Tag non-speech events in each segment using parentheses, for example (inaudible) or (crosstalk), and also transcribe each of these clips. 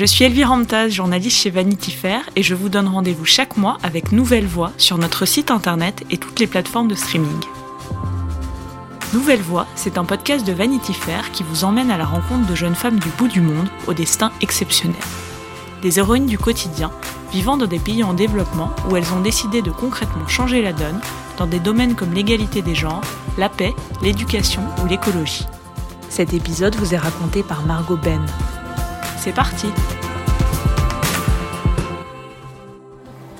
Je suis Elvire Ramtaz, journaliste chez Vanity Fair, et je vous donne rendez-vous chaque mois avec Nouvelle Voix sur notre site internet et toutes les plateformes de streaming. Nouvelle Voix, c'est un podcast de Vanity Fair qui vous emmène à la rencontre de jeunes femmes du bout du monde au destin exceptionnel. Des héroïnes du quotidien, vivant dans des pays en développement où elles ont décidé de concrètement changer la donne dans des domaines comme l'égalité des genres, la paix, l'éducation ou l'écologie. Cet épisode vous est raconté par Margot Ben. C'est parti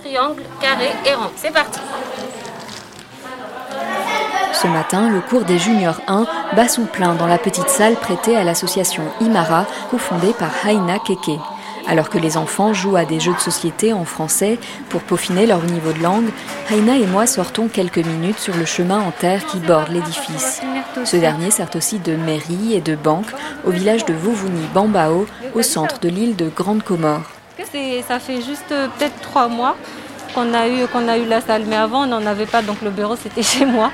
Triangle, carré et rond. C'est parti Ce matin, le cours des juniors 1 bat son plein dans la petite salle prêtée à l'association Imara, cofondée par Haina Keke. Alors que les enfants jouent à des jeux de société en français pour peaufiner leur niveau de langue, Haina et moi sortons quelques minutes sur le chemin en terre qui borde l'édifice. Ce dernier sert aussi de mairie et de banque au village de Vouvouni Bambao, au centre de l'île de Grande Comore. Ça fait juste euh, peut-être trois mois qu'on a, eu, qu'on a eu la salle, mais avant on n'en avait pas, donc le bureau c'était (laughs) chez moi.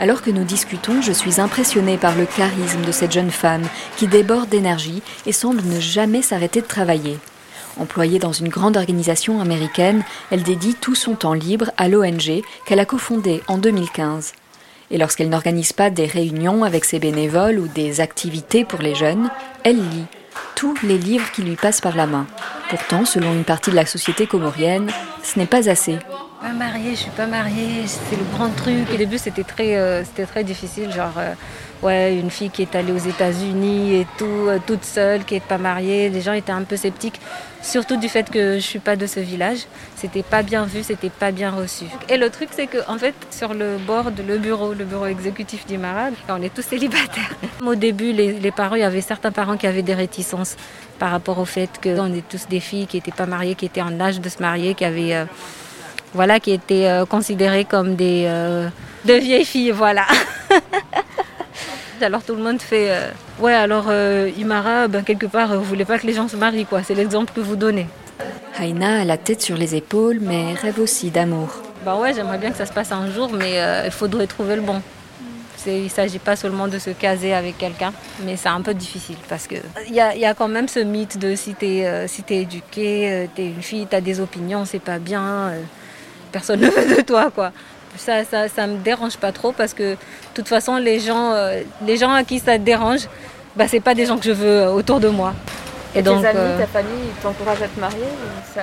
Alors que nous discutons, je suis impressionnée par le charisme de cette jeune femme qui déborde d'énergie et semble ne jamais s'arrêter de travailler. Employée dans une grande organisation américaine, elle dédie tout son temps libre à l'ONG qu'elle a cofondée en 2015. Et lorsqu'elle n'organise pas des réunions avec ses bénévoles ou des activités pour les jeunes, elle lit tous les livres qui lui passent par la main. Pourtant, selon une partie de la société comorienne, ce n'est pas assez. Pas mariée, je suis pas mariée, c'est le grand truc. Au début, c'était très, euh, c'était très difficile, genre, euh, ouais, une fille qui est allée aux États-Unis et tout, euh, toute seule, qui est pas mariée. Les gens étaient un peu sceptiques, surtout du fait que je suis pas de ce village. C'était pas bien vu, c'était pas bien reçu. Et le truc, c'est que, en fait, sur le bord de le bureau, le bureau exécutif d'Imara, on est tous célibataires. (laughs) Au début, les, les parents, il y avait certains parents qui avaient des réticences par rapport au fait qu'on est tous des filles qui n'étaient pas mariées, qui étaient en âge de se marier, qui avaient voilà, qui étaient euh, considérées comme des euh, de vieilles filles, voilà. (laughs) alors tout le monde fait, euh, ouais, alors Imara, ben, quelque part, vous voulez pas que les gens se marient, quoi. C'est l'exemple que vous donnez. Haina a la tête sur les épaules, mais rêve aussi d'amour. Bah ouais, j'aimerais bien que ça se passe un jour, mais il faudrait trouver le bon. Il ne s'agit pas seulement de se caser avec quelqu'un, mais c'est un peu difficile parce qu'il y a, y a quand même ce mythe de si tu es, si es éduquée, tu es une fille, tu as des opinions, c'est pas bien personne (laughs) ne veut de toi, quoi. Ça, ça, ça me dérange pas trop parce que de toute façon, les gens, euh, les gens à qui ça dérange, bah, c'est pas des gens que je veux euh, autour de moi. Et, donc, tes amis, euh, ta famille, t'encouragent à te marier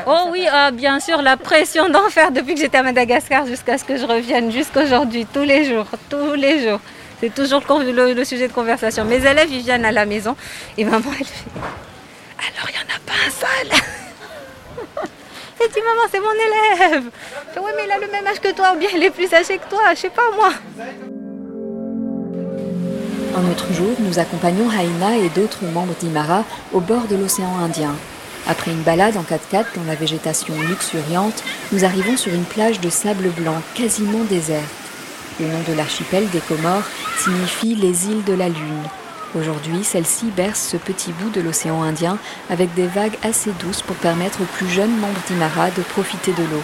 Oh oui, ah, bien sûr, la pression (laughs) d'en faire depuis que j'étais à Madagascar jusqu'à ce que je revienne jusqu'aujourd'hui, tous les jours, tous les jours. C'est toujours le, le, sujet de conversation. Mes élèves, ils viennent à la maison et maman, elle fait Alors, il n'y en a pas un seul maman, c'est mon élève. Je oui, mais il a le même âge que toi, ou bien il est plus âgé que toi, je sais pas moi. Un autre jour, nous accompagnons Haina et d'autres membres d'Imara au bord de l'océan Indien. Après une balade en 4x4 dans la végétation luxuriante, nous arrivons sur une plage de sable blanc quasiment déserte. Le nom de l'archipel des Comores signifie les îles de la Lune. Aujourd'hui, celle-ci berce ce petit bout de l'océan Indien avec des vagues assez douces pour permettre aux plus jeunes membres d'Imara de profiter de l'eau.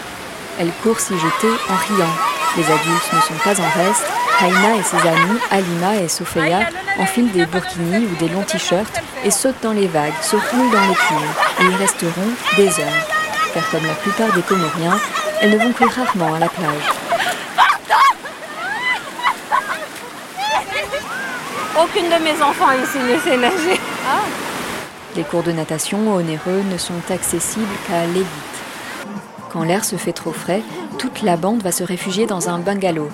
Elle court s'y jeter en riant. Les adultes ne sont pas en reste. Haina et ses amis, Alima et Sofia, enfilent des burkinis ou des longs t-shirts et sautent dans les vagues, se roulent dans les et y resteront des heures. Car comme la plupart des Comoriens, elles ne vont que rarement à la plage. Aucune de mes enfants ici ne sait nager. Ah. Les cours de natation onéreux ne sont accessibles qu'à l'élite. Quand l'air se fait trop frais, toute la bande va se réfugier dans un bungalow.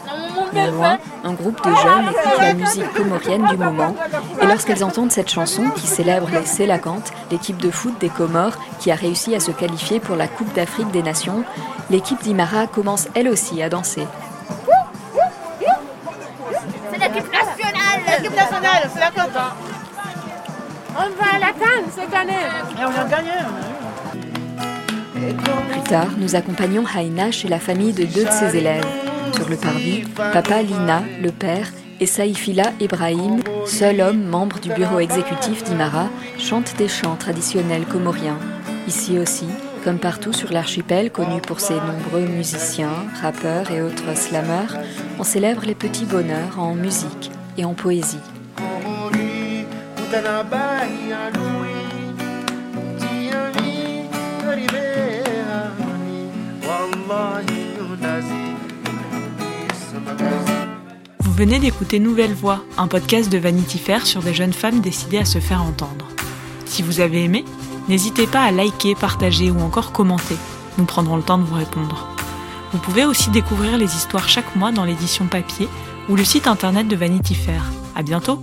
Non loin, un groupe de jeunes écoute la musique comorienne du moment. Et lorsqu'elles entendent cette chanson qui célèbre les Sélacantes, l'équipe de foot des Comores qui a réussi à se qualifier pour la Coupe d'Afrique des Nations, l'équipe d'Imara commence elle aussi à danser. On va à la Cannes cette année. Et on vient de gagner. Plus tard, nous accompagnons Haina chez la famille de deux de ses élèves. Sur le parvis, papa Lina, le père, et Saïfila Ibrahim, seul homme membre du bureau exécutif d'Imara, chante des chants traditionnels comoriens. Ici aussi, comme partout sur l'archipel connu pour ses nombreux musiciens, rappeurs et autres slameurs, on célèbre les petits bonheurs en musique et en poésie. Vous venez d'écouter Nouvelle Voix, un podcast de Vanity Fair sur des jeunes femmes décidées à se faire entendre. Si vous avez aimé, n'hésitez pas à liker, partager ou encore commenter. Nous prendrons le temps de vous répondre. Vous pouvez aussi découvrir les histoires chaque mois dans l'édition papier ou le site internet de Vanity Fair. À bientôt!